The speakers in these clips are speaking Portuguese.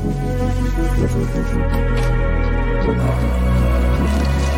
Thank you.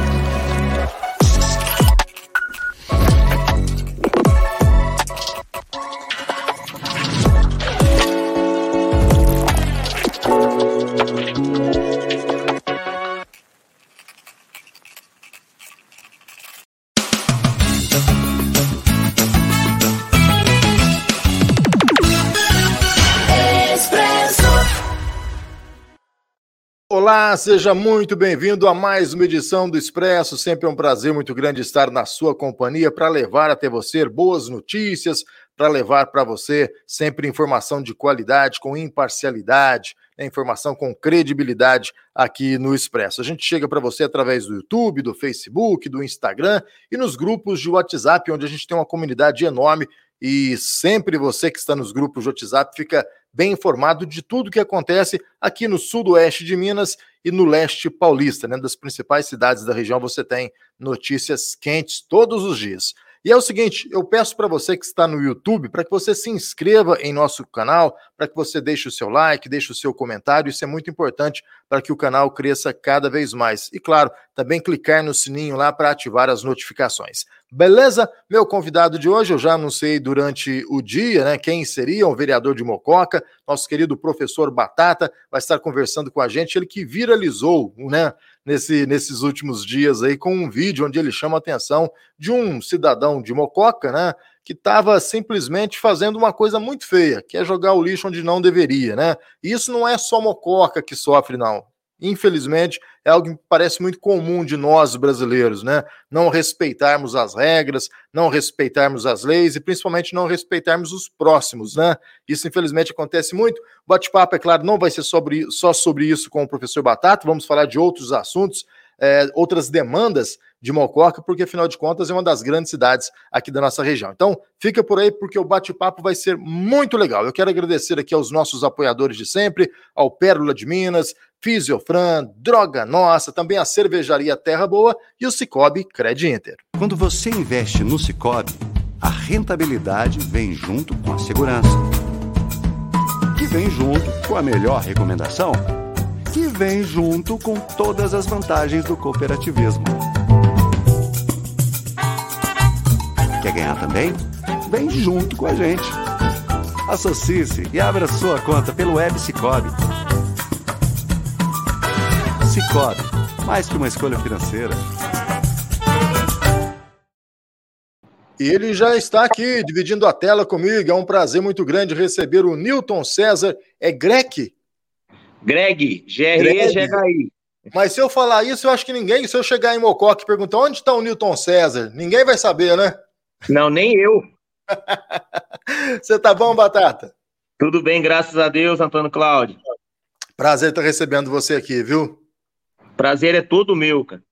Olá, seja muito bem-vindo a mais uma edição do Expresso. Sempre é um prazer muito grande estar na sua companhia para levar até você boas notícias, para levar para você sempre informação de qualidade, com imparcialidade, né, informação com credibilidade aqui no Expresso. A gente chega para você através do YouTube, do Facebook, do Instagram e nos grupos de WhatsApp, onde a gente tem uma comunidade enorme e sempre você que está nos grupos de WhatsApp fica bem informado de tudo que acontece aqui no sudoeste de Minas e no leste paulista, né? Das principais cidades da região você tem notícias quentes todos os dias. E é o seguinte, eu peço para você que está no YouTube para que você se inscreva em nosso canal, para que você deixe o seu like, deixe o seu comentário, isso é muito importante para que o canal cresça cada vez mais. E claro, também clicar no sininho lá para ativar as notificações. Beleza? Meu convidado de hoje, eu já anunciei durante o dia, né, quem seria o vereador de Mococa, nosso querido professor Batata, vai estar conversando com a gente, ele que viralizou, né, nesse, nesses últimos dias aí com um vídeo onde ele chama a atenção de um cidadão de Mococa, né, que estava simplesmente fazendo uma coisa muito feia, que é jogar o lixo onde não deveria, né? E isso não é só Mococa que sofre, não infelizmente, é algo que parece muito comum de nós brasileiros, né? Não respeitarmos as regras, não respeitarmos as leis e principalmente não respeitarmos os próximos, né? Isso, infelizmente, acontece muito. O bate-papo, é claro, não vai ser sobre, só sobre isso com o professor Batata, vamos falar de outros assuntos, é, outras demandas de Mococa, porque afinal de contas é uma das grandes cidades aqui da nossa região. Então, fica por aí porque o bate-papo vai ser muito legal. Eu quero agradecer aqui aos nossos apoiadores de sempre, ao Pérola de Minas, Fisiofran, Droga Nossa, também a Cervejaria Terra Boa e o Cicobi Cred Inter. Quando você investe no Cicobi, a rentabilidade vem junto com a segurança, que vem junto com a melhor recomendação, que vem junto com todas as vantagens do cooperativismo. Quer ganhar também? Vem junto com a gente. Associe-se e abra sua conta pelo Web Cicobi Cicobi, mais que uma escolha financeira. Ele já está aqui dividindo a tela comigo. É um prazer muito grande receber o Newton César. É Greg? Greg, G-R-E-G-H-I. Mas se eu falar isso, eu acho que ninguém, se eu chegar em Mococa e perguntar onde está o Newton César, ninguém vai saber, né? Não, nem eu. Você tá bom, Batata? Tudo bem, graças a Deus, Antônio Cláudio. Prazer estar recebendo você aqui, viu? Prazer é todo meu, cara.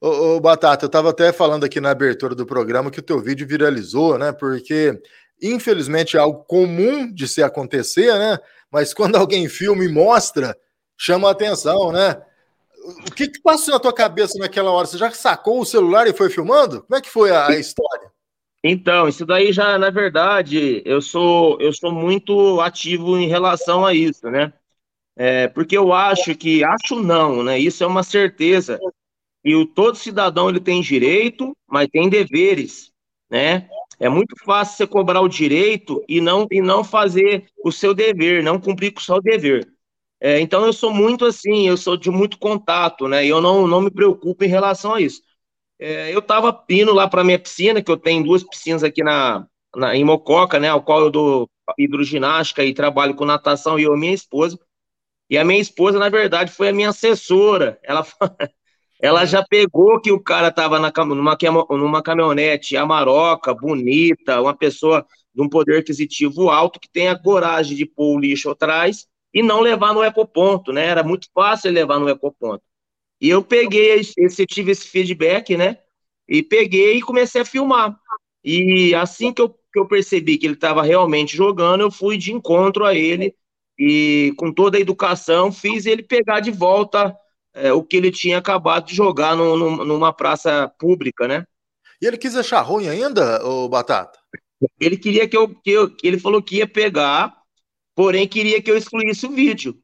Ô, ô, Batata, eu estava até falando aqui na abertura do programa que o teu vídeo viralizou, né? Porque, infelizmente, é algo comum de se acontecer, né? Mas quando alguém filma e mostra, chama a atenção, né? O que, que passou na tua cabeça naquela hora? Você já sacou o celular e foi filmando? Como é que foi a, a história? Então, isso daí já, na verdade, eu sou eu sou muito ativo em relação a isso, né? É, porque eu acho que, acho não, né? Isso é uma certeza. E o, todo cidadão ele tem direito, mas tem deveres, né? É muito fácil você cobrar o direito e não, e não fazer o seu dever, não cumprir com o seu dever. É, então eu sou muito assim, eu sou de muito contato, né? E eu não, não me preocupo em relação a isso. É, eu estava indo lá para minha piscina, que eu tenho duas piscinas aqui na, na, em Mococa, né? Ao qual eu dou hidroginástica e trabalho com natação, e eu minha esposa. E a minha esposa, na verdade, foi a minha assessora. Ela, ela já pegou que o cara estava numa, numa caminhonete amaroca, bonita, uma pessoa de um poder aquisitivo alto, que tem a coragem de pôr o lixo atrás e não levar no ecoponto, né? Era muito fácil levar no ecoponto. E eu peguei, esse, tive esse feedback, né? E peguei e comecei a filmar. E assim que eu, que eu percebi que ele estava realmente jogando, eu fui de encontro a ele e com toda a educação fiz ele pegar de volta é, o que ele tinha acabado de jogar no, no, numa praça pública, né? E ele quis achar ruim ainda, o Batata? Ele queria que eu, que eu ele falou que ia pegar, porém queria que eu excluísse o vídeo.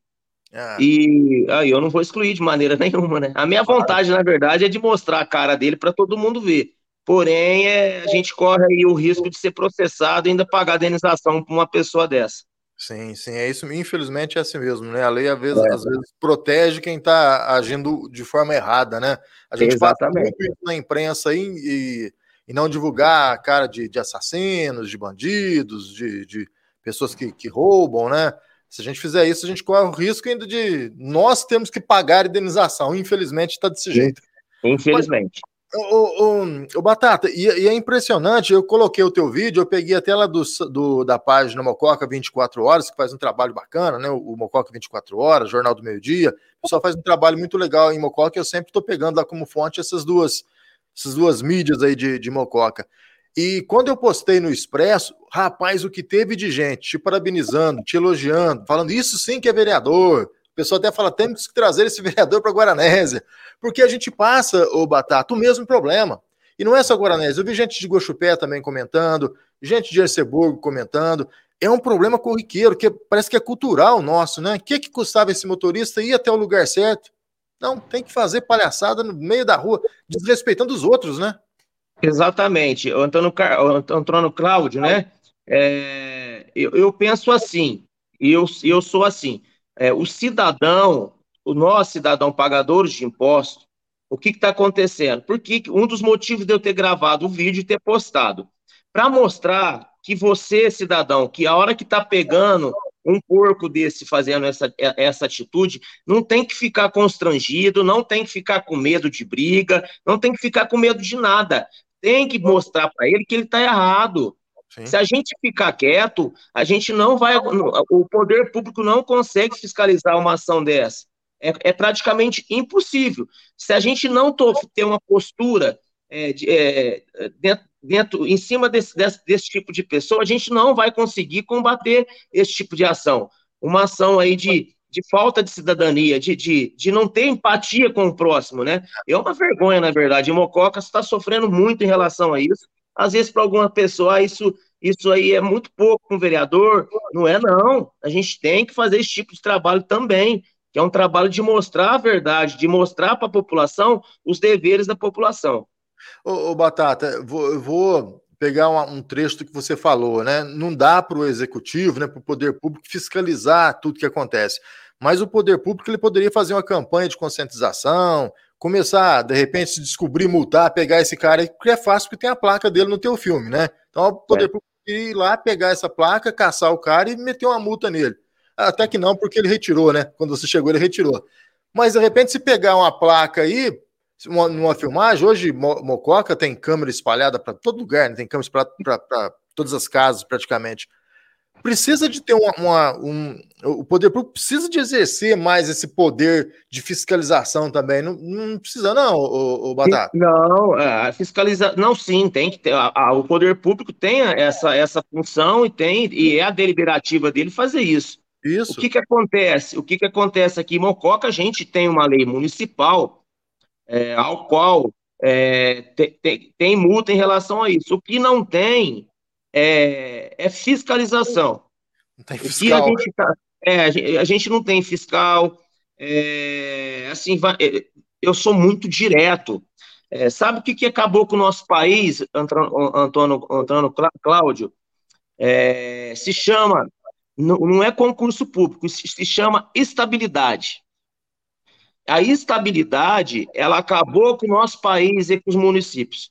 Ah. E aí eu não vou excluir de maneira nenhuma, né? A minha vontade, na verdade, é de mostrar a cara dele para todo mundo ver. Porém, é, a gente corre aí o risco de ser processado e ainda pagar indenização para uma pessoa dessa. Sim, sim, é isso. Infelizmente é assim mesmo, né? A lei às vezes, é. às vezes protege quem está agindo de forma errada, né? A gente Exatamente. passa muito na imprensa aí e, e não divulgar a cara de, de assassinos, de bandidos, de, de pessoas que, que roubam, né? Se a gente fizer isso, a gente corre o risco ainda de nós temos que pagar a indenização. Infelizmente está desse jeito. Infelizmente. O, o, o, Batata, e, e, é impressionante, eu coloquei o teu vídeo, eu peguei até lá do, do, da página Mococa 24 Horas, que faz um trabalho bacana, né? O, Mococa 24 Horas, Jornal do Meio Dia. O pessoal faz um trabalho muito legal em Mococa, eu sempre estou pegando lá como fonte essas duas, essas duas mídias aí de, de Mococa. E quando eu postei no Expresso, rapaz, o que teve de gente te parabenizando, te elogiando, falando isso sim que é vereador, o pessoal até fala, temos que trazer esse vereador para Guaranésia, porque a gente passa, o Batata, o mesmo problema. E não é só Guaranésia, eu vi gente de Gochupé também comentando, gente de Erceburgo comentando. É um problema corriqueiro, que parece que é cultural nosso, né? O que, que custava esse motorista ir até o lugar certo? Não, tem que fazer palhaçada no meio da rua, desrespeitando os outros, né? Exatamente. O Antônio, o Antônio Cláudio, né? É, eu, eu penso assim, e eu, eu sou assim é, o cidadão, o nosso cidadão pagador de impostos, o que está acontecendo? Porque um dos motivos de eu ter gravado o vídeo e ter postado, para mostrar que você, cidadão, que a hora que está pegando um porco desse fazendo essa, essa atitude, não tem que ficar constrangido, não tem que ficar com medo de briga, não tem que ficar com medo de nada. Tem que mostrar para ele que ele está errado. Sim. Se a gente ficar quieto, a gente não vai. O poder público não consegue fiscalizar uma ação dessa. É, é praticamente impossível. Se a gente não ter uma postura é, de, é, dentro, dentro, em cima desse, desse, desse tipo de pessoa, a gente não vai conseguir combater esse tipo de ação. Uma ação aí de, de falta de cidadania, de, de, de não ter empatia com o próximo, né? É uma vergonha, na verdade. E Mococa está sofrendo muito em relação a isso. Às vezes, para alguma pessoa, ah, isso, isso aí é muito pouco com um vereador. Não é, não. A gente tem que fazer esse tipo de trabalho também, que é um trabalho de mostrar a verdade, de mostrar para a população os deveres da população. Ô, ô Batata, vou, eu vou pegar um, um trecho do que você falou, né? Não dá para o executivo, né, para o poder público fiscalizar tudo que acontece. Mas o poder público ele poderia fazer uma campanha de conscientização, começar, de repente, se descobrir, multar, pegar esse cara, que é fácil porque tem a placa dele no teu filme, né? Então, poder é. ir lá, pegar essa placa, caçar o cara e meter uma multa nele. Até que não, porque ele retirou, né? Quando você chegou, ele retirou. Mas, de repente, se pegar uma placa aí, uma, numa filmagem, hoje Mococa tem câmera espalhada para todo lugar, né? tem câmera para todas as casas, praticamente precisa de ter uma, uma, um. O poder público precisa de exercer mais esse poder de fiscalização também. Não, não precisa, não, o, Batata. Não, a fiscalização. Não, sim, tem que ter. A, a, o poder público tem essa, essa função e tem, e é a deliberativa dele fazer isso. Isso. O que, que acontece? O que, que acontece aqui em Mococa? A gente tem uma lei municipal é, ao qual é, tem, tem, tem multa em relação a isso. O que não tem é, é fiscalização. Não tem fiscal. A gente, tá, é, a, gente, não tem fiscal. É, assim, vai, é, eu sou muito direto. É, sabe o que, que acabou com o nosso país, Antônio, Antônio, Cláudio? É, se chama, não, não é concurso público, se, se chama estabilidade. A estabilidade, ela acabou com o nosso país e com os municípios.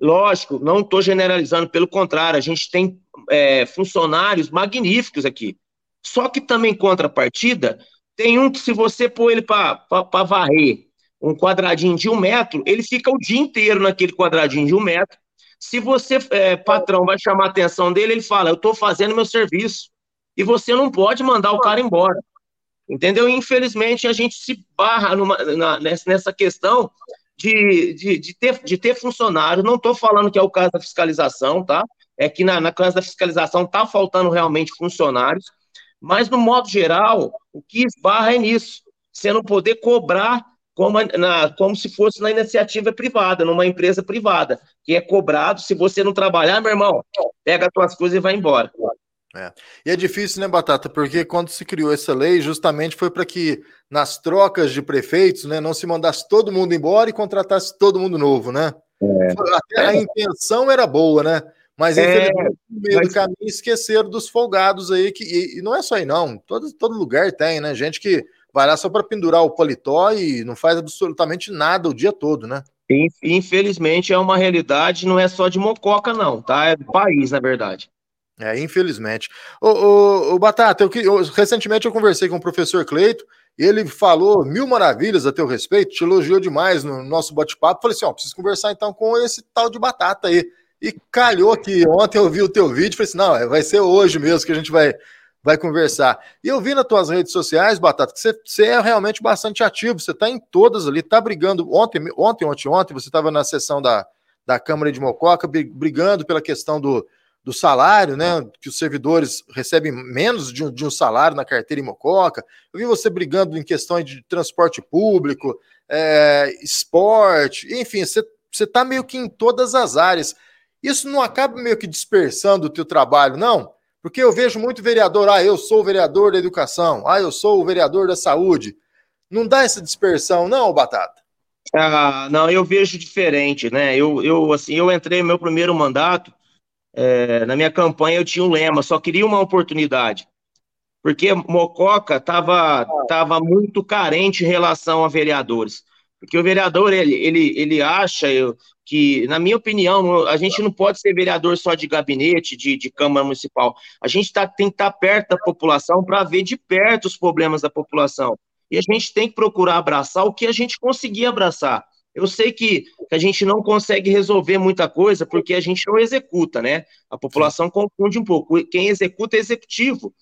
Lógico, não estou generalizando, pelo contrário, a gente tem é, funcionários magníficos aqui. Só que também, contrapartida, tem um que, se você pôr ele para varrer um quadradinho de um metro, ele fica o dia inteiro naquele quadradinho de um metro. Se você, é, patrão, vai chamar a atenção dele, ele fala: Eu estou fazendo meu serviço. E você não pode mandar o cara embora. Entendeu? Infelizmente, a gente se barra numa, na, nessa questão de, de, de, ter, de ter funcionário. Não estou falando que é o caso da fiscalização, tá? É que na, na classe da fiscalização está faltando realmente funcionários, mas no modo geral, o que esbarra é nisso. Você não poder cobrar como, na, como se fosse na iniciativa privada, numa empresa privada, que é cobrado, se você não trabalhar, meu irmão, pega as tuas coisas e vai embora. É. E é difícil, né, Batata? Porque quando se criou essa lei, justamente foi para que nas trocas de prefeitos, né, não se mandasse todo mundo embora e contratasse todo mundo novo, né? É. Até a intenção era boa, né? Mas é, no meio mas... do caminho esqueceram dos folgados aí, que, e, e, não é só aí, não. Todo, todo lugar tem, né? Gente que vai lá só para pendurar o paletó e não faz absolutamente nada o dia todo, né? Infelizmente é uma realidade, não é só de Mococa, não, tá? É do país, na verdade. É, infelizmente. Ô, ô Batata, eu, eu, recentemente eu conversei com o professor Cleito ele falou mil maravilhas a teu respeito, te elogiou demais no nosso bate-papo. Falei assim: ó, preciso conversar então com esse tal de Batata aí. E calhou que ontem eu vi o teu vídeo falei assim: não, é, vai ser hoje mesmo que a gente vai, vai conversar. E eu vi nas tuas redes sociais, Batata, que você, você é realmente bastante ativo, você está em todas ali, está brigando. Ontem, ontem, ontem, ontem, você estava na sessão da, da Câmara de Mococa, brigando pela questão do do salário, né? Que os servidores recebem menos de um, de um salário na carteira em Mococa. Eu vi você brigando em questões de transporte público, é, esporte, enfim, você está meio que em todas as áreas. Isso não acaba meio que dispersando o teu trabalho, não? Porque eu vejo muito vereador, ah, eu sou o vereador da educação, ah, eu sou o vereador da saúde. Não dá essa dispersão, não, Batata? Ah, não, eu vejo diferente, né? Eu, eu, assim, eu entrei no meu primeiro mandato, é, na minha campanha eu tinha um lema, só queria uma oportunidade. Porque Mococa estava tava muito carente em relação a vereadores. Porque o vereador, ele, ele, ele acha eu, que, na minha opinião, a gente não pode ser vereador só de gabinete, de, de Câmara Municipal. A gente tá, tem que estar tá perto da população para ver de perto os problemas da população. E a gente tem que procurar abraçar o que a gente conseguir abraçar. Eu sei que, a gente não consegue resolver muita coisa porque a gente não executa, né? A população confunde um pouco. Quem executa é executivo.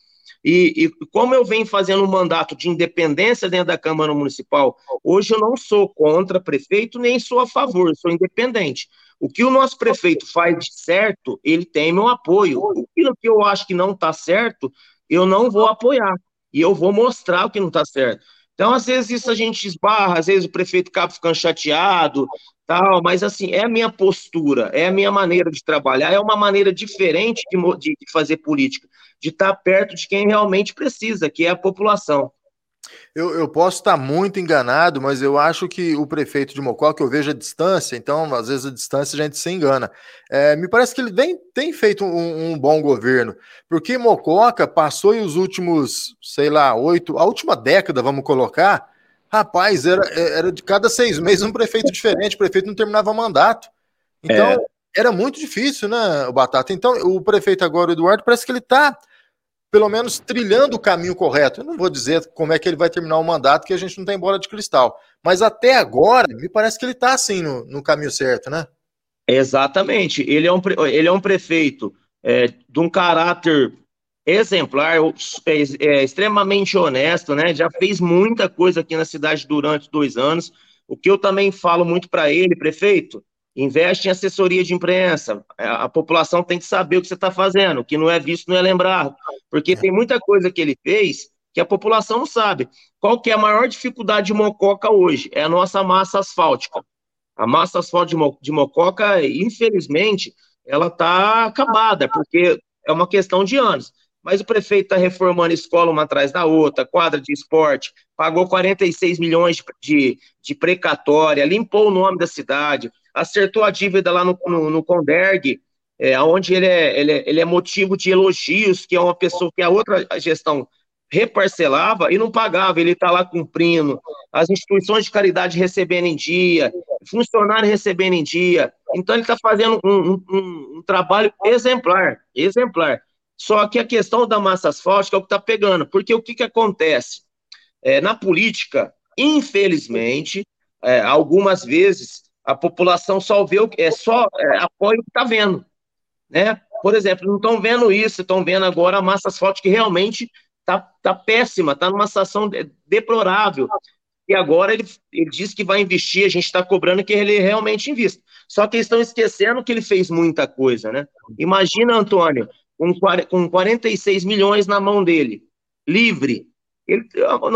E, e, como eu venho fazendo um mandato de independência dentro da Câmara Municipal, hoje eu não sou contra prefeito, nem sou a favor, sou independente. O que o nosso prefeito faz de certo, ele tem meu apoio. O que eu acho que não está certo, eu não vou apoiar. E eu vou mostrar o que não está certo. Então, às vezes, isso a gente esbarra, às vezes o prefeito acaba ficando chateado, tal, mas assim, é a minha postura, é a minha maneira de trabalhar, é uma maneira diferente de, de fazer política, de estar perto de quem realmente precisa, que é a população. Eu, eu, posso estar muito enganado, mas eu acho que o prefeito de Mococa, eu vejo a distância, então às vezes a distância a gente se engana. É, me parece que ele vem, tem feito um, um, bom governo, porque Mococa passou os últimos, sei lá, oito, a última década, vamos colocar, rapaz, era, era de cada seis meses um prefeito diferente, o prefeito não terminava mandato. Então é. era muito difícil, né, o Batata? Então o prefeito agora, o Eduardo, parece que ele está pelo menos trilhando o caminho correto. Eu não vou dizer como é que ele vai terminar o mandato, que a gente não tem bola de cristal. Mas até agora, me parece que ele está assim no, no, caminho certo, né? Exatamente. Ele é um, ele é um prefeito é, de um caráter exemplar, é, é, extremamente honesto, né? Já fez muita coisa aqui na cidade durante dois anos. O que eu também falo muito para ele, prefeito, Investe em assessoria de imprensa. É, a população tem que saber o que você está fazendo. O que não é visto não é lembrado. Porque tem muita coisa que ele fez que a população não sabe. Qual que é a maior dificuldade de Mococa hoje? É a nossa massa asfáltica. A massa asfáltica de Mococa, infelizmente, ela está acabada, porque é uma questão de anos. Mas o prefeito está reformando escola uma atrás da outra, quadra de esporte, pagou 46 milhões de, de precatória, limpou o nome da cidade, acertou a dívida lá no, no, no Conderg, é, onde ele é, ele, é, ele é motivo de elogios, que é uma pessoa que a outra gestão reparcelava e não pagava, ele está lá cumprindo, as instituições de caridade recebendo em dia, funcionário recebendo em dia, então ele está fazendo um, um, um, trabalho exemplar, exemplar. Só que a questão da massa asfáltica é o que está pegando, porque o que, que acontece? É, na política, infelizmente, é, algumas vezes a população só vê o que é só é, apoia o que está vendo, né? Por exemplo, não estão vendo isso, estão vendo agora a massa asfáltica que realmente está tá péssima, está numa situação deplorável. E agora ele, ele diz que vai investir, a gente está cobrando que ele realmente invista. Só que eles estão esquecendo que ele fez muita coisa, né? Imagina, Antônio, com, com 46 milhões na mão dele, livre. Ele,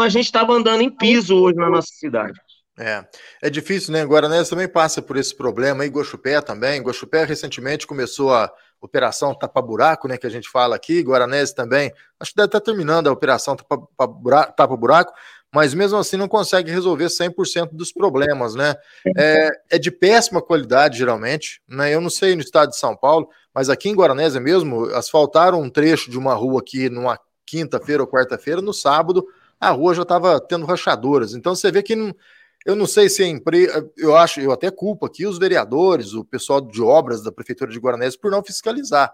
a gente estava andando em piso hoje na nossa cidade. É, é difícil, né? Guaranés também passa por esse problema, e Guaxupé também. Guaxupé recentemente começou a operação tapa-buraco, né, que a gente fala aqui, Guaranese também, acho que deve estar terminando a operação tapa-buraco, mas mesmo assim não consegue resolver 100% dos problemas, né? É, é, de péssima qualidade, geralmente, né? Eu não sei no estado de São Paulo, mas aqui em Guaranésia mesmo, asfaltaram um trecho de uma rua aqui numa quinta-feira ou quarta-feira, no sábado, a rua já estava tendo rachaduras. Então você vê que não, eu não sei se a empresa, eu acho, eu até culpo aqui os vereadores, o pessoal de obras da prefeitura de Guaranésia por não fiscalizar.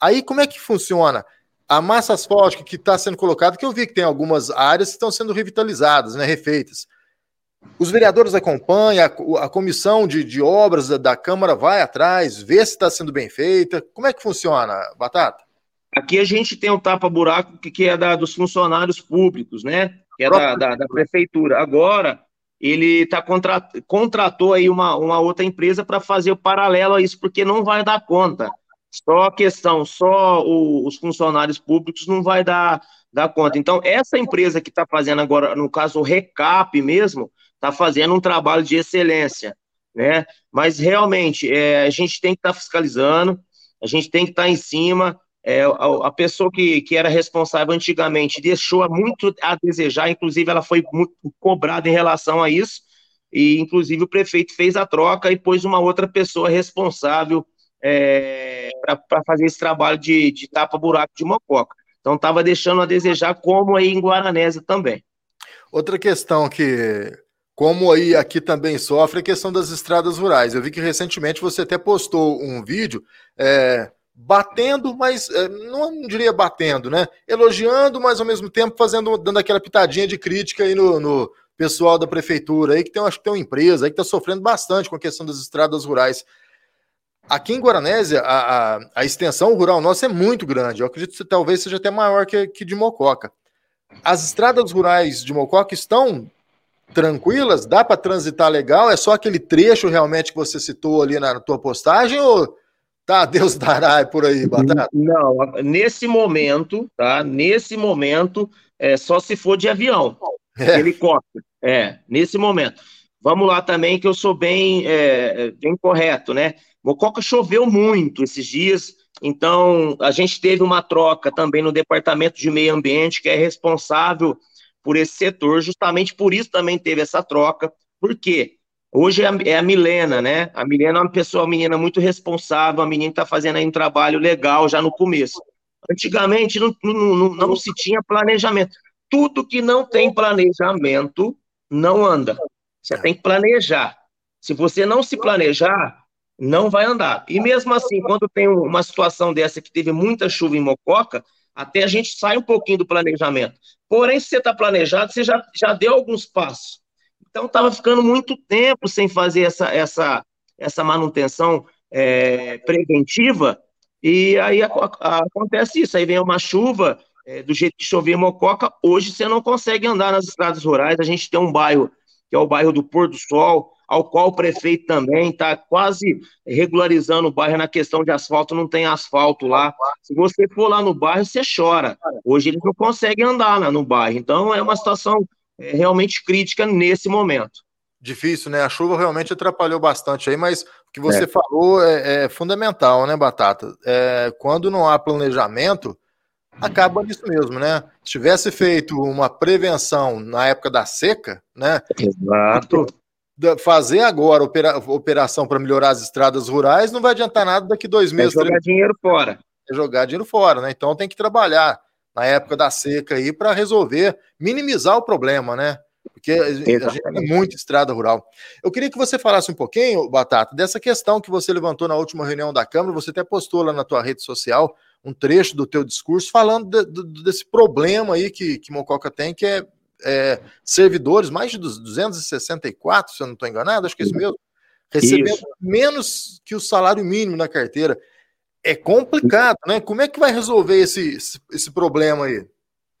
Aí como é que funciona? A massa asfáltica que está sendo colocada, que eu vi que tem algumas áreas que estão sendo revitalizadas, né, refeitas. Os vereadores acompanham, a, a comissão de, de obras da, da, Câmara vai atrás, vê se está sendo bem feita. Como é que funciona, Batata? Aqui a gente tem um tapa-buraco que, que, é da, dos funcionários públicos, né? Que é da, da, da prefeitura. Agora, ele tá contrat, contratou aí uma, uma outra empresa para fazer o paralelo a isso, porque não vai dar conta. Só a questão, só o, os funcionários públicos não vai dar, dar conta. Então, essa empresa que está fazendo agora, no caso, o Recap mesmo, está fazendo um trabalho de excelência, né? Mas realmente é, a gente tem que estar tá fiscalizando, a gente tem que estar tá em cima. É, a, a, pessoa que, que era responsável antigamente deixou muito a desejar, inclusive ela foi muito cobrada em relação a isso, e inclusive o prefeito fez a troca e pôs uma outra pessoa responsável é, para fazer esse trabalho de, de tapa-buraco de mococa. Então estava deixando a desejar, como aí em Guaranésia também. Outra questão que, como aí aqui também sofre, é a questão das estradas rurais. Eu vi que recentemente você até postou um vídeo é, batendo, mas é, não diria batendo, né? Elogiando, mas ao mesmo tempo fazendo, dando aquela pitadinha de crítica aí no, no pessoal da prefeitura aí, que tem, acho que tem uma empresa aí que está sofrendo bastante com a questão das estradas rurais. Aqui em Guaranésia, a, a, a, extensão rural nossa é muito grande. Eu acredito que talvez seja até maior que, que de Mococa. As estradas rurais de Mococa estão tranquilas? Dá para transitar legal? É só aquele trecho realmente que você citou ali na, na tua postagem? Ou tá, Deus dará por aí, Batata? Não, nesse momento, tá? Nesse momento, é só se for de avião, é. helicóptero. É, nesse momento. Vamos lá também, que eu sou bem, é, bem correto, né? Mococa choveu muito esses dias, então a gente teve uma troca também no departamento de meio ambiente, que é responsável por esse setor, justamente por isso também teve essa troca. Por quê? Hoje é a, é a Milena, né? A Milena é uma pessoa, uma menina muito responsável, a menina está fazendo aí um trabalho legal já no começo. Antigamente não, não, não, não se tinha planejamento. Tudo que não tem planejamento não anda. Você tem que planejar. Se você não se planejar, não vai andar. E mesmo assim, quando tem uma situação dessa que teve muita chuva em Mococa, até a gente sai um pouquinho do planejamento. Porém, se você está planejado, você já, já deu alguns passos. Então, estava ficando muito tempo sem fazer essa, essa, essa manutenção é, preventiva, e aí a, a, acontece isso. Aí vem uma chuva, é, do jeito que chovia em Mococa, hoje você não consegue andar nas estradas rurais. A gente tem um bairro, que é o bairro do Pôr do Sol, ao qual o prefeito também está quase regularizando o bairro na questão de asfalto, não tem asfalto lá. Se você for lá no bairro, você chora. Hoje eles não conseguem andar né, no bairro, então é uma situação realmente crítica nesse momento. Difícil, né? A chuva realmente atrapalhou bastante aí, mas o que você é. falou é, é, fundamental, né, Batata? É, quando não há planejamento, acaba nisso mesmo, né? Se tivesse feito uma prevenção na época da seca, né? Exato fazer agora opera, operação para melhorar as estradas rurais não vai adiantar nada daqui dois é meses. É jogar três... dinheiro fora. É jogar dinheiro fora, né? Então tem que trabalhar na época da seca aí para resolver, minimizar o problema, né? Porque a gente tem muita estrada rural. Eu queria que você falasse um pouquinho, Batata, dessa questão que você levantou na última reunião da Câmara, você até postou lá na tua rede social um trecho do teu discurso falando de, de, desse problema aí que, que Mococa tem, que é é, servidores, mais de 264, se eu não estou enganado, acho que é isso mesmo, recebendo isso. menos que o salário mínimo na carteira. É complicado, né? Como é que vai resolver esse, esse, esse problema aí?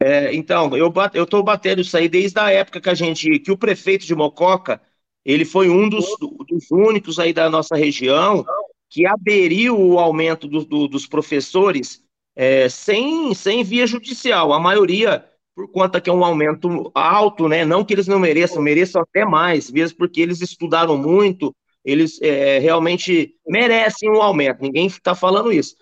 É, então, eu estou batendo isso aí desde a época que a gente, que o prefeito de Mococa, ele foi um dos, dos únicos aí da nossa região que aderiu o aumento do, do, dos professores é, sem, sem via judicial. A maioria por conta que é um aumento alto, né? Não que eles não mereçam, mereçam até mais, mesmo porque eles estudaram muito, eles é, realmente merecem um aumento, ninguém está falando isso.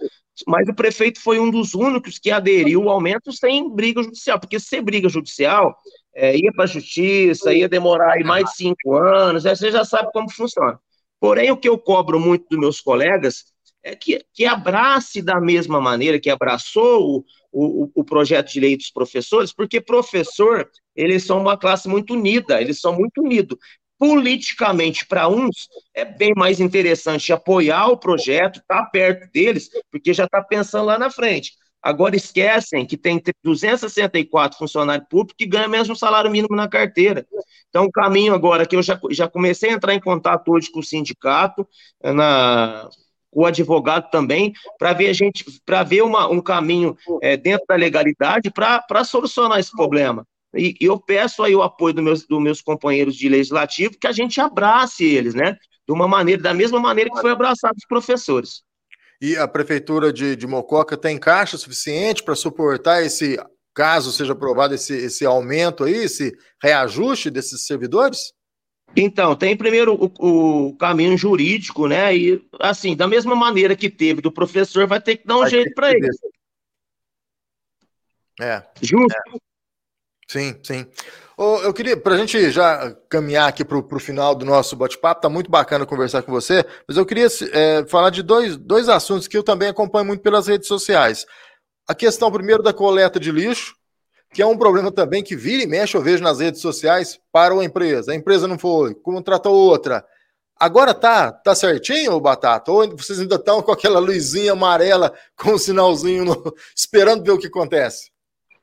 mas o prefeito foi um dos únicos que aderiu ao aumento sem briga judicial, porque se briga judicial, é, ia para a justiça, ia demorar aí mais de cinco anos, você já sabe como funciona. Porém, o que eu cobro muito dos meus colegas é que, que abrace da mesma maneira que abraçou o, o, o projeto de lei dos professores, porque professor, eles são uma classe muito unida, eles são muito unidos politicamente para uns é bem mais interessante apoiar o projeto, estar tá perto deles, porque já está pensando lá na frente. Agora esquecem que tem 264 funcionários públicos que ganham mesmo salário mínimo na carteira. Então, o caminho agora que eu já, já comecei a entrar em contato hoje com o sindicato, na, com o advogado também, para ver a gente, para ver uma, um caminho é, dentro da legalidade para solucionar esse problema. E, eu peço aí o apoio do meus, dos meus companheiros de legislativo que a gente abrace eles, né? De uma maneira, da mesma maneira que foi abraçado os professores. E a prefeitura de, de Mococa tem caixa suficiente para suportar esse, caso seja aprovado esse, esse aumento aí, esse reajuste desses servidores? Então, tem primeiro o, o, caminho jurídico, né? E, assim, da mesma maneira que teve do professor, vai ter que dar um vai jeito para ele. É. Justo. É. Sim, sim. eu queria, para a gente já caminhar aqui para o final do nosso bate-papo, tá muito bacana conversar com você, mas eu queria é, falar de dois, dois assuntos que eu também acompanho muito pelas redes sociais. A questão, primeiro, da coleta de lixo, que é um problema também que vira e mexe, eu vejo nas redes sociais, para a empresa. A empresa não foi, contratou outra. Agora tá, tá certinho, Batata? Ou vocês ainda estão com aquela luzinha amarela com o um sinalzinho no... esperando ver o que acontece?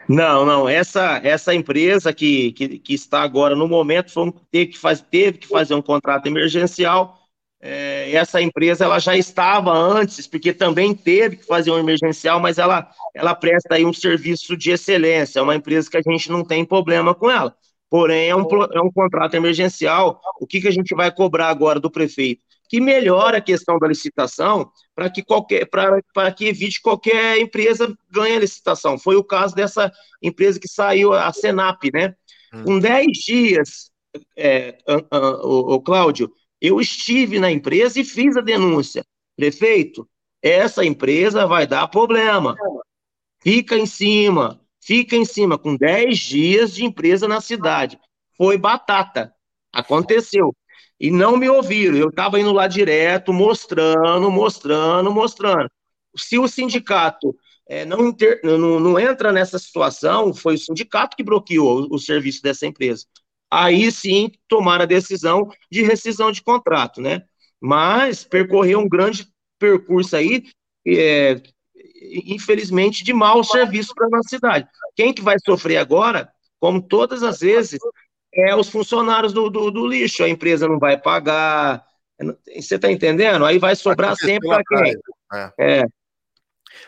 Não, não. Essa, essa empresa que, que, que está agora no momento foi, teve, que faz, teve que fazer um contrato emergencial. É, essa empresa ela já estava antes, porque também teve que fazer um emergencial, mas ela, ela presta aí um serviço de excelência. É uma empresa que a gente não tem problema com ela. Porém, é um, é um contrato emergencial. O que, que a gente vai cobrar agora do prefeito? Que melhore a questão da licitação para que qualquer para que evite qualquer empresa ganhe a licitação. Foi o caso dessa empresa que saiu, a Senap, né? Hum. Com 10 dias, é, o, o Cláudio, eu estive na empresa e fiz a denúncia. Prefeito, essa empresa vai dar problema. Fica em cima, fica em cima, com 10 dias de empresa na cidade. Foi batata. Aconteceu e não me ouviram. Eu estava indo lá direto, mostrando, mostrando, mostrando. Se o sindicato é, não, inter, não, não, entra nessa situação, foi o sindicato que bloqueou o, serviço dessa empresa. Aí sim tomaram a decisão de rescisão de contrato, né? Mas percorreu um grande percurso aí, é, infelizmente, de mau serviço para a nossa cidade. Quem que vai sofrer agora, como todas as vezes, é os funcionários do, do, do lixo. A empresa não vai pagar. Você está entendendo? Aí vai sobrar sempre para quem? É. é.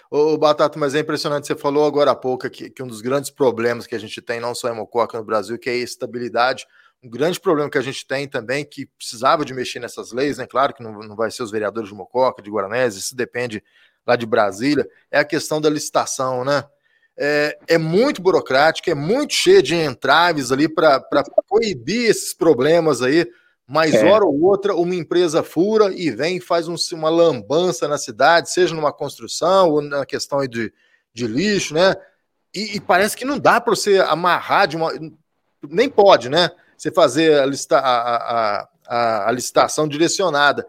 Ô, Batata, mas é impressionante, você falou agora há pouco que, que um dos grandes problemas que a gente tem, não só em Mococa no Brasil, que é a estabilidade. Um grande problema que a gente tem também, que precisava de mexer nessas leis, né? Claro que não, não vai ser os vereadores de Mococa, de Guaranés, isso depende lá de Brasília, é a questão da licitação, né? É, é muito burocrática, é muito cheia de entraves ali para coibir esses problemas aí. Mas é. hora ou outra, uma empresa fura e vem e faz um, uma lambança na cidade, seja numa construção ou na questão de, de lixo, né? E, e parece que não dá para você amarrar de uma. Nem pode, né? Você fazer a, lista, a, a, a, a licitação direcionada.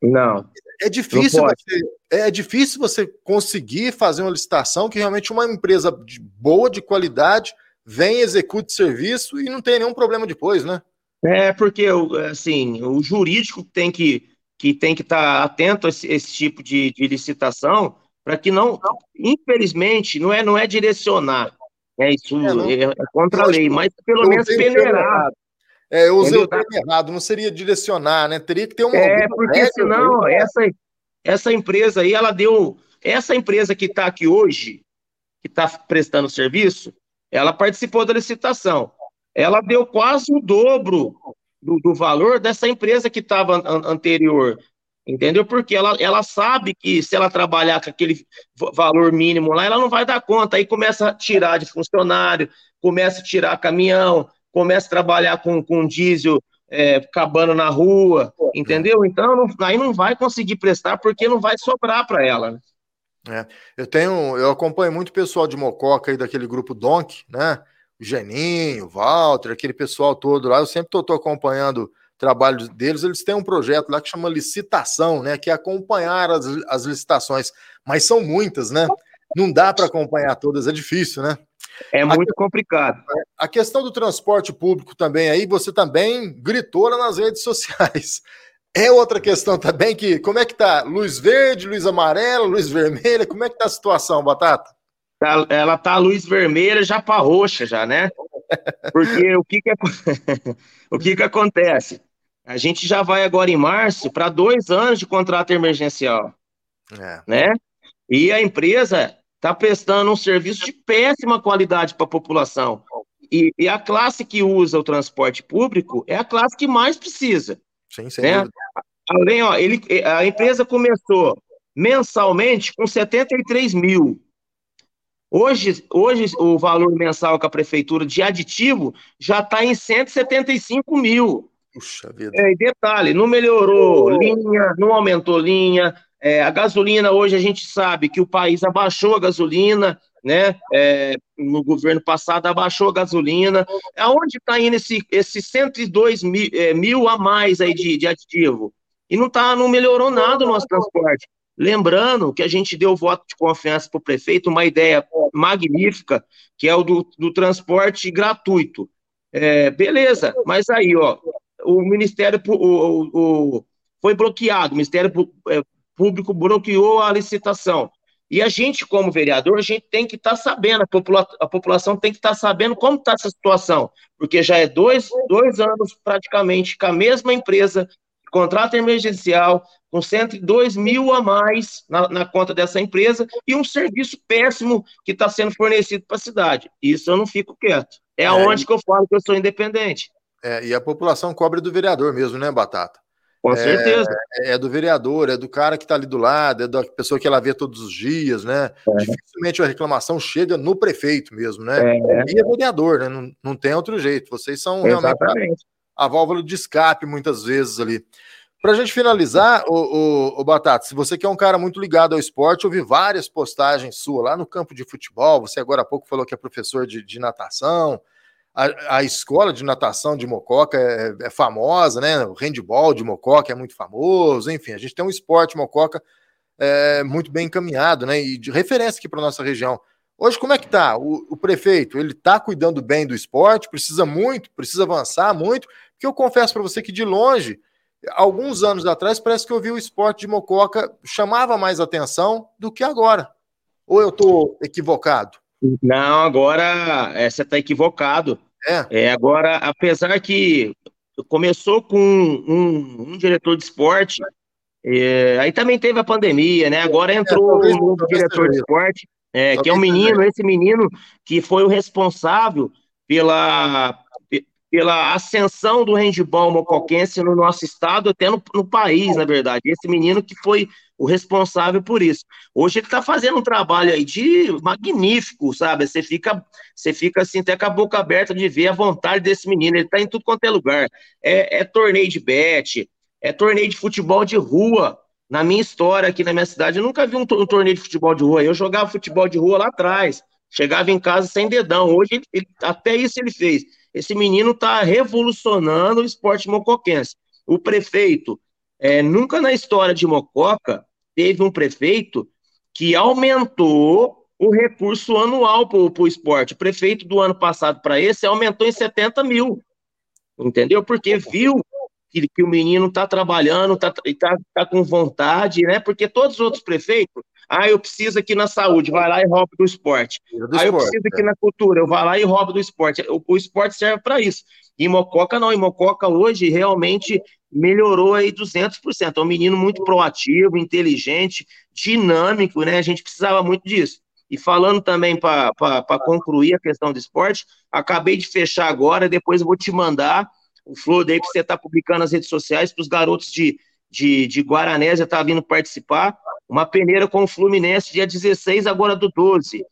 Não. É difícil, você, é difícil você conseguir fazer uma licitação que realmente uma empresa de boa, de qualidade, vem, execute serviço e não tem nenhum problema depois, né? É, porque assim, o jurídico tem que que tem que estar tá atento a esse, esse tipo de, de licitação para que não, infelizmente, não é não é direcionar, é isso é, não, é, é contra a lei, mas pelo menos peneirar. É, eu usei o termo errado, não seria direcionar, né? Teria que ter uma. É, porque senão, aí, essa, essa empresa aí, ela deu. Essa empresa que está aqui hoje, que está prestando serviço, ela participou da licitação. Ela deu quase o dobro do, do valor dessa empresa que estava an anterior. Entendeu? Porque ela, ela sabe que se ela trabalhar com aquele valor mínimo lá, ela não vai dar conta. Aí começa a tirar de funcionário, começa a tirar caminhão, começa a trabalhar com, com diesel é, cabando na rua, entendeu? Então não, aí não vai conseguir prestar porque não vai sobrar para ela. Né? É, eu tenho, eu acompanho muito pessoal de Mococa aí daquele grupo Donk, né? O Geninho, o Walter, aquele pessoal todo lá. Eu sempre estou acompanhando o trabalho deles. Eles têm um projeto lá que chama licitação, né? Que é acompanhar as, as licitações, mas são muitas, né? Não dá para acompanhar todas, é difícil, né? É muito complicado. A questão do transporte público também aí, você também gritou lá nas redes sociais. É outra questão também que, como é que tá? Luz verde, luz amarela, luz vermelha, como é que tá a situação, Batata? Tá, ela tá luz vermelha já para roxa já, né? Porque o que que, o que que acontece? A gente já vai agora em março para dois anos de contrato emergencial, é. né? E a empresa está prestando um serviço de péssima qualidade para a população. E, e, a classe que usa o transporte público é a classe que mais precisa. Sim, sem né? Além, ó, ele, a empresa começou mensalmente com 73 mil. Hoje, hoje o valor mensal com a prefeitura de aditivo já está em 175 mil. Puxa vida. É, detalhe, não melhorou linha, não aumentou linha. É, a gasolina, hoje a gente sabe que o país abaixou a gasolina, né? É, no governo passado abaixou a gasolina. Aonde está indo esse, esse 102 mil, é, mil a mais aí de, de aditivo? E não, tá, não melhorou nada o nosso transporte. Lembrando que a gente deu voto de confiança para o prefeito, uma ideia magnífica, que é o do, do transporte gratuito. É, beleza, mas aí, ó, o Ministério o, o, o foi bloqueado, o Ministério é, Público bloqueou a licitação. E a gente, como vereador, a gente tem que estar tá sabendo, a, popula a, população tem que estar tá sabendo como está essa situação, porque já é dois, dois anos praticamente com a mesma empresa, contrato emergencial, com 102 mil a mais na, na conta dessa empresa e um serviço péssimo que está sendo fornecido para a cidade. Isso eu não fico quieto. É, é aonde e... que eu falo que eu sou independente. É, e a população cobra do vereador mesmo, né, Batata? Com é, certeza. É do vereador, é do cara que está ali do lado, é da pessoa que ela vê todos os dias, né? É. Dificilmente a reclamação chega no prefeito mesmo, né? É. E é vereador, né? Não, não tem outro jeito. Vocês são Exatamente. realmente a, a válvula de escape muitas vezes ali. Para a gente finalizar, o, o, Batata, se você que é um cara muito ligado ao esporte, eu vi várias postagens suas lá no campo de futebol. Você agora há pouco falou que é professor de, de natação. A, a, escola de natação de Mococa é, é, famosa, né? O handball de Mococa é muito famoso, enfim, a gente tem um esporte Mococa é, muito bem encaminhado, né? E de referência aqui para nossa região. Hoje, como é que tá? O, o prefeito, ele está cuidando bem do esporte, precisa muito, precisa avançar muito, porque eu confesso para você que de longe, alguns anos atrás, parece que eu vi o esporte de Mococa chamava mais atenção do que agora. Ou eu estou equivocado? Não, agora é, você está equivocado. É. é. Agora, apesar que começou com um, um diretor de esporte, é, aí também teve a pandemia, né? Agora é, entrou é, um novo diretor de esporte, é, que é um menino, esse menino que foi o responsável pela, pela ascensão do handball mocoquense no nosso estado, até no, no país, na verdade. Esse menino que foi o responsável por isso. Hoje ele está fazendo um trabalho aí de magnífico, sabe? Você fica, você fica assim, até com a boca aberta de ver a vontade desse menino. Ele está em tudo quanto é lugar. É, é torneio de bet, é torneio de futebol de rua. Na minha história aqui na minha cidade, eu nunca vi um, torneio de futebol de rua. Eu jogava futebol de rua lá atrás. Chegava em casa sem dedão. Hoje, ele, até isso ele fez. Esse menino está revolucionando o esporte mocoquense. O prefeito, é, nunca na história de Mococa teve um prefeito que aumentou o recurso anual para o esporte. O prefeito do ano passado para esse aumentou em 70 mil. Entendeu? Porque viu que, o menino está trabalhando, está tá, tá com vontade, né? Porque todos os outros prefeitos, ah, eu preciso aqui na saúde, vai lá e rouba do esporte. Do ah, eu preciso aqui é. na cultura, eu vou lá e roubo do esporte. O, o esporte serve para isso. E Mococa não, e Mococa hoje realmente melhorou aí 200%. É um menino muito proativo, inteligente, dinâmico, né? A gente precisava muito disso. E falando também para concluir a questão do esporte, acabei de fechar agora, depois eu vou te mandar o Flor daí que você está publicando nas redes sociais para os garotos de, de, de Guaranésia tá vindo participar. Uma peneira com o Fluminense, dia 16, agora do 12.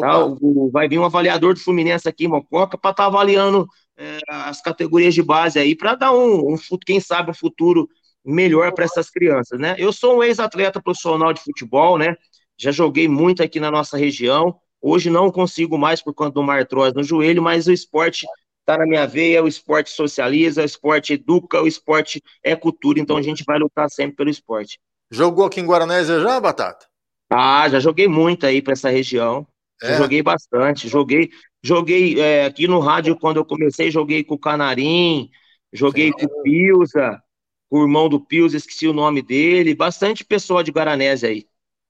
Tá? O, vai vir um avaliador do Fluminense aqui em Mococa para estar tá avaliando é, as categorias de base aí, para dar um, um, quem sabe, um futuro melhor para essas crianças, né? Eu sou um ex-atleta profissional de futebol, né? já joguei muito aqui na nossa região. Hoje não consigo mais por conta de uma artrose no joelho, mas o esporte está na minha veia, o esporte socializa, o esporte educa, o esporte é cultura, então a gente vai lutar sempre pelo esporte. Jogou aqui em Guaranésia já, Batata? Ah, já joguei muito aí para essa região. É. Joguei bastante. Joguei, joguei é, aqui no rádio quando eu comecei, joguei com o Canarim, joguei Sim. com o Pilza, o irmão do Pilza, esqueci o nome dele. Bastante pessoa de Guaranésia aí.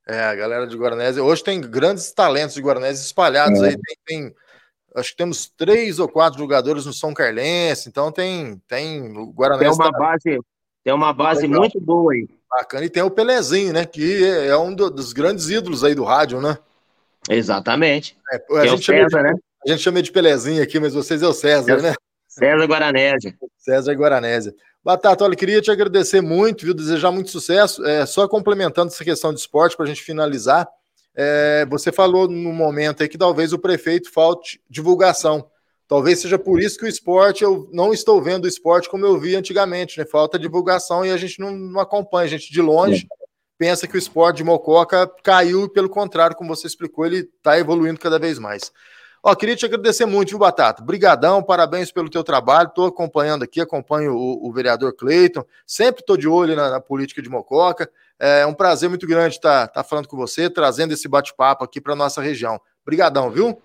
É, a galera de Guaranésia. Hoje tem grandes talentos de Guaranésia espalhados é. aí. Tem, tem, acho que temos três ou quatro jogadores no São Carlense, então tem, tem o Guaranésia. Tem uma tá... base, tem uma base muito boa aí. Bacana. E tem o Pelezinho, né? Que é um do, dos grandes ídolos aí do rádio, né? Exatamente. É, a, gente é César, de, né? a gente chama de Pelezinho aqui, mas vocês é o César, né? César Guaranésia. César Guaranésia. Batata, olha, queria te agradecer muito, viu? Desejar muito sucesso. É, só complementando essa questão de esporte para a gente finalizar. É, você falou no momento aí que talvez o prefeito falte divulgação. Talvez seja por isso que o esporte, eu não estou vendo o esporte como eu vi antigamente, né? Falta divulgação e a gente não, não acompanha, a gente de longe é. pensa que o esporte de Mococa caiu, e pelo contrário, como você explicou, ele está evoluindo cada vez mais. Ó, queria te agradecer muito, viu, Batata? Brigadão, parabéns pelo teu trabalho. Estou acompanhando aqui, acompanho o, o vereador Cleiton. Sempre estou de olho na, na, política de Mococa. É um prazer muito grande estar tá, tá falando com você, trazendo esse bate-papo aqui para nossa região. Brigadão, viu?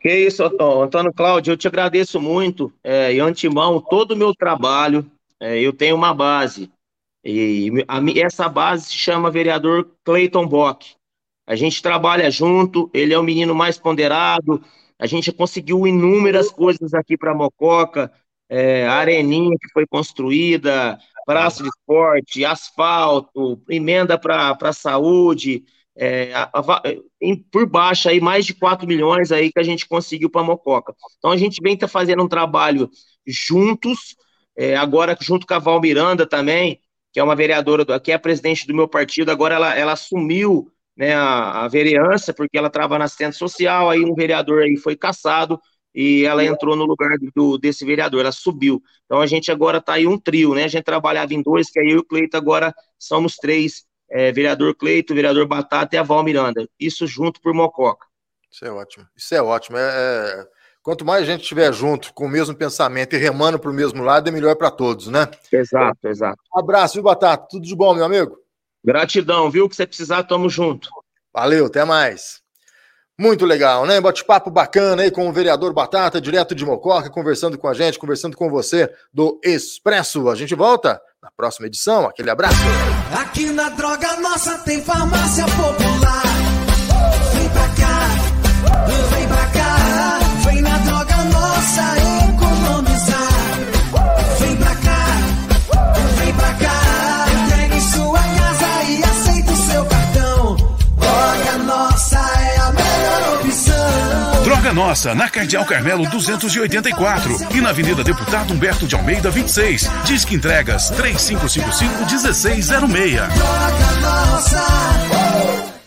Que isso, Antônio Cláudio, eu te agradeço muito. É, em antemão, todo o meu trabalho, é, eu tenho uma base. E a, essa base se chama vereador Cleiton Bock. A gente trabalha junto, ele é o menino mais ponderado, a gente conseguiu inúmeras coisas aqui para Mococa, é, a areninha que foi construída, braço de esporte, asfalto, emenda para a saúde, é, a, a, em, por baixo aí mais de 4 milhões aí que a gente conseguiu para Mococa. Então a gente vem tá fazendo um trabalho juntos, é, agora junto com a Val Miranda também, que é uma vereadora, do, que é presidente do meu partido, agora ela, ela assumiu né, a, a vereança, porque ela estava na assistente social, aí um vereador aí foi caçado, e ela entrou no lugar do, desse vereador, ela subiu. Então a gente agora está aí um trio, né? A gente trabalhava em dois, que aí eu e o Cleito agora somos três é, vereador Cleito, vereador Batata e a Val Miranda. Isso junto por Mococa. Isso é ótimo. Isso é ótimo. É, é... Quanto mais gente estiver junto, com o mesmo pensamento e remando para o mesmo lado, é melhor para todos, né? Exato, exato. Um abraço, viu, Batata? Tudo de bom, meu amigo? Gratidão, viu? Que você precisar, tamo junto. Valeu, até mais. Muito legal, né? Bate-papo bacana aí com o vereador Batata, direto de Mococa, conversando com a gente, conversando com você do Expresso. A gente volta na próxima edição. Aquele abraço. Aqui na Droga Nossa tem farmácia popular. Droga Nossa, na Cardeal Carmelo 284 e na Avenida Deputado Humberto de Almeida 26. Disque entregas 3555 1606. Droga Nossa.